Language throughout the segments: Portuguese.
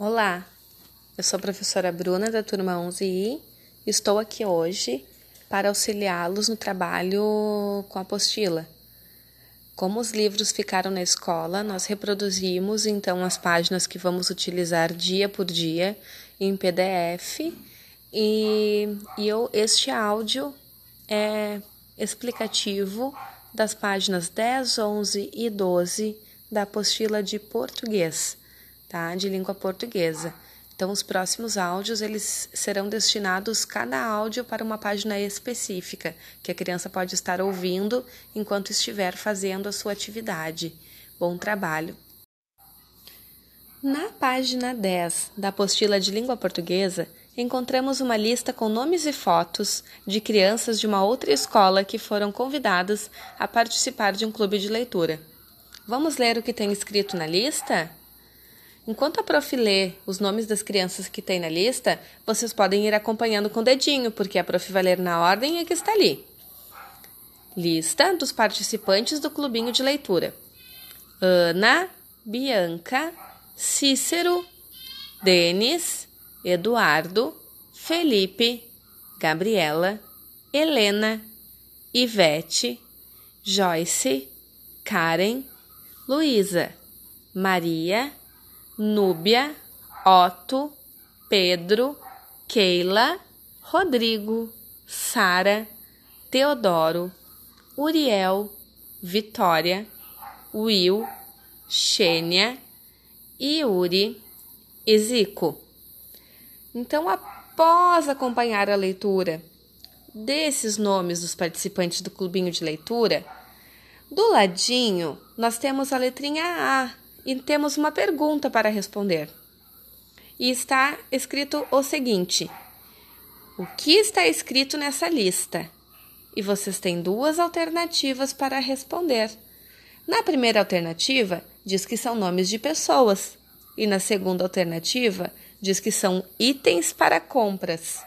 Olá, eu sou a professora Bruna da turma 11i e estou aqui hoje para auxiliá-los no trabalho com a apostila. Como os livros ficaram na escola, nós reproduzimos então as páginas que vamos utilizar dia por dia em PDF e, e eu, este áudio é explicativo das páginas 10, 11 e 12 da apostila de português, tá? De língua portuguesa. Então, os próximos áudios eles serão destinados cada áudio para uma página específica que a criança pode estar ouvindo enquanto estiver fazendo a sua atividade. Bom trabalho! Na página 10 da apostila de língua portuguesa, encontramos uma lista com nomes e fotos de crianças de uma outra escola que foram convidadas a participar de um clube de leitura. Vamos ler o que tem escrito na lista? Enquanto a prof lê os nomes das crianças que tem na lista, vocês podem ir acompanhando com o dedinho, porque a prof vai ler na ordem que está ali. Lista dos participantes do clubinho de leitura: Ana, Bianca, Cícero, Denis, Eduardo, Felipe, Gabriela, Helena, Ivete, Joyce, Karen, Luísa, Maria, Núbia, Otto, Pedro, Keila, Rodrigo, Sara, Teodoro, Uriel, Vitória, Will, Xênia, Yuri e Zico. Então, após acompanhar a leitura desses nomes dos participantes do clubinho de leitura, do ladinho nós temos a letrinha A e temos uma pergunta para responder. E está escrito o seguinte: O que está escrito nessa lista? E vocês têm duas alternativas para responder. Na primeira alternativa, diz que são nomes de pessoas, e na segunda alternativa, diz que são itens para compras.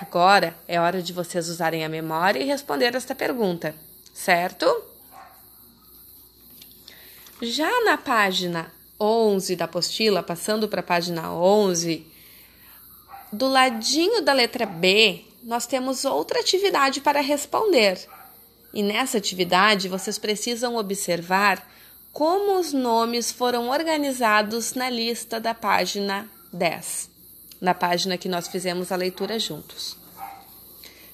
Agora é hora de vocês usarem a memória e responder esta pergunta, certo? Já na página 11 da apostila, passando para a página 11, do ladinho da letra B, nós temos outra atividade para responder. E nessa atividade vocês precisam observar como os nomes foram organizados na lista da página 10, na página que nós fizemos a leitura juntos.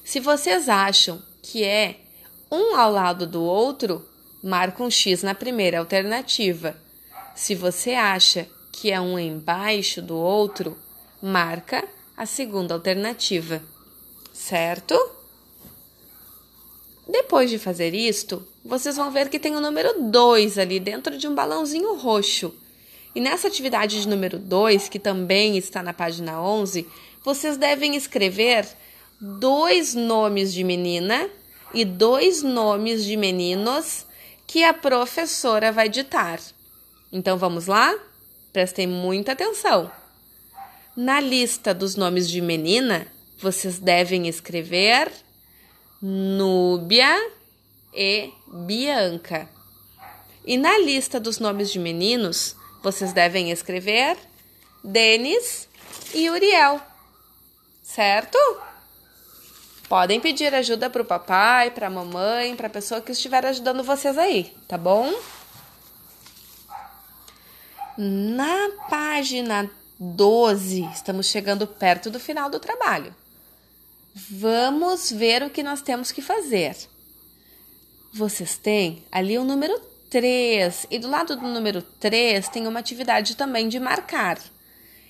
Se vocês acham que é um ao lado do outro, marca um X na primeira alternativa. Se você acha que é um embaixo do outro, marca a segunda alternativa, certo? Depois de fazer isto, vocês vão ver que tem o número 2 ali dentro de um balãozinho roxo. E nessa atividade de número 2, que também está na página 11, vocês devem escrever dois nomes de menina e dois nomes de meninos que a professora vai ditar. Então vamos lá? Prestem muita atenção. Na lista dos nomes de menina, vocês devem escrever Núbia e Bianca. E na lista dos nomes de meninos, vocês devem escrever Denis e Uriel, certo? Podem pedir ajuda para o papai, para a mamãe, para a pessoa que estiver ajudando vocês aí, tá bom? Na página 12, estamos chegando perto do final do trabalho. Vamos ver o que nós temos que fazer. Vocês têm ali o número 3 e do lado do número 3 tem uma atividade também de marcar.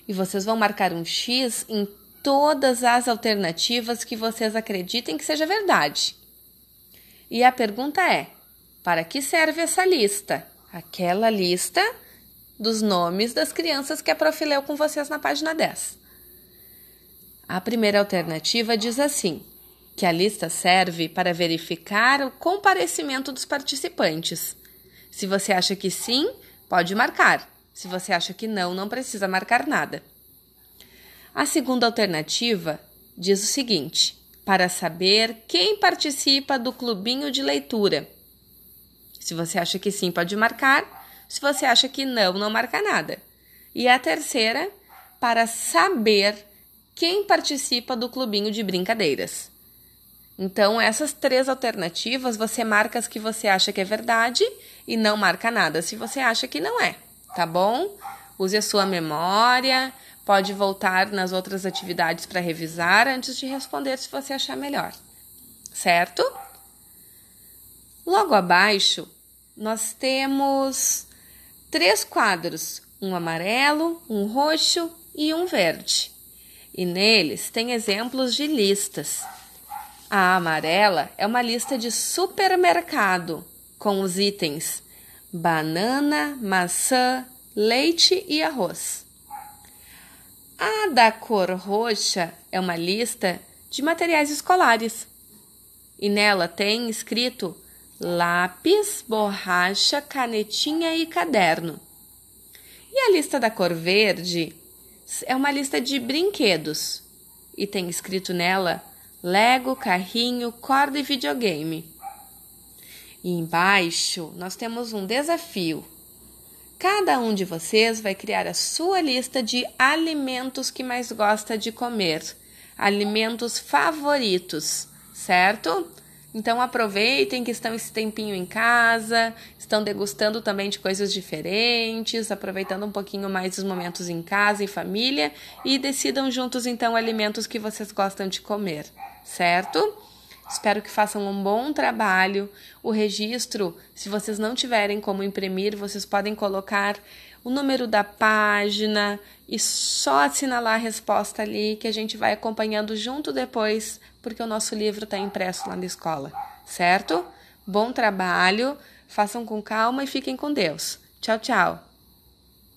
E vocês vão marcar um X em todas as alternativas que vocês acreditem que seja verdade. E a pergunta é: para que serve essa lista? Aquela lista dos nomes das crianças que a prof leu com vocês na página 10. A primeira alternativa diz assim: que a lista serve para verificar o comparecimento dos participantes. Se você acha que sim, pode marcar. Se você acha que não, não precisa marcar nada. A segunda alternativa diz o seguinte: para saber quem participa do clubinho de leitura. Se você acha que sim, pode marcar. Se você acha que não, não marca nada. E a terceira para saber quem participa do clubinho de brincadeiras. Então, essas três alternativas, você marca as que você acha que é verdade e não marca nada se você acha que não é, tá bom? Use a sua memória, pode voltar nas outras atividades para revisar antes de responder se você achar melhor, certo? Logo abaixo, nós temos três quadros: um amarelo, um roxo e um verde. E neles tem exemplos de listas. A amarela é uma lista de supermercado com os itens banana, maçã, leite e arroz. A da cor roxa é uma lista de materiais escolares e nela tem escrito lápis, borracha, canetinha e caderno. E a lista da cor verde é uma lista de brinquedos e tem escrito nela Lego, carrinho, corda e videogame. E embaixo nós temos um desafio. Cada um de vocês vai criar a sua lista de alimentos que mais gosta de comer, alimentos favoritos, certo? Então aproveitem que estão esse tempinho em casa, estão degustando também de coisas diferentes, aproveitando um pouquinho mais os momentos em casa e família e decidam juntos então alimentos que vocês gostam de comer, certo? Espero que façam um bom trabalho. O registro, se vocês não tiverem como imprimir, vocês podem colocar o número da página e só assinalar a resposta ali que a gente vai acompanhando junto depois, porque o nosso livro está impresso lá na escola, certo? Bom trabalho, façam com calma e fiquem com Deus. Tchau, tchau!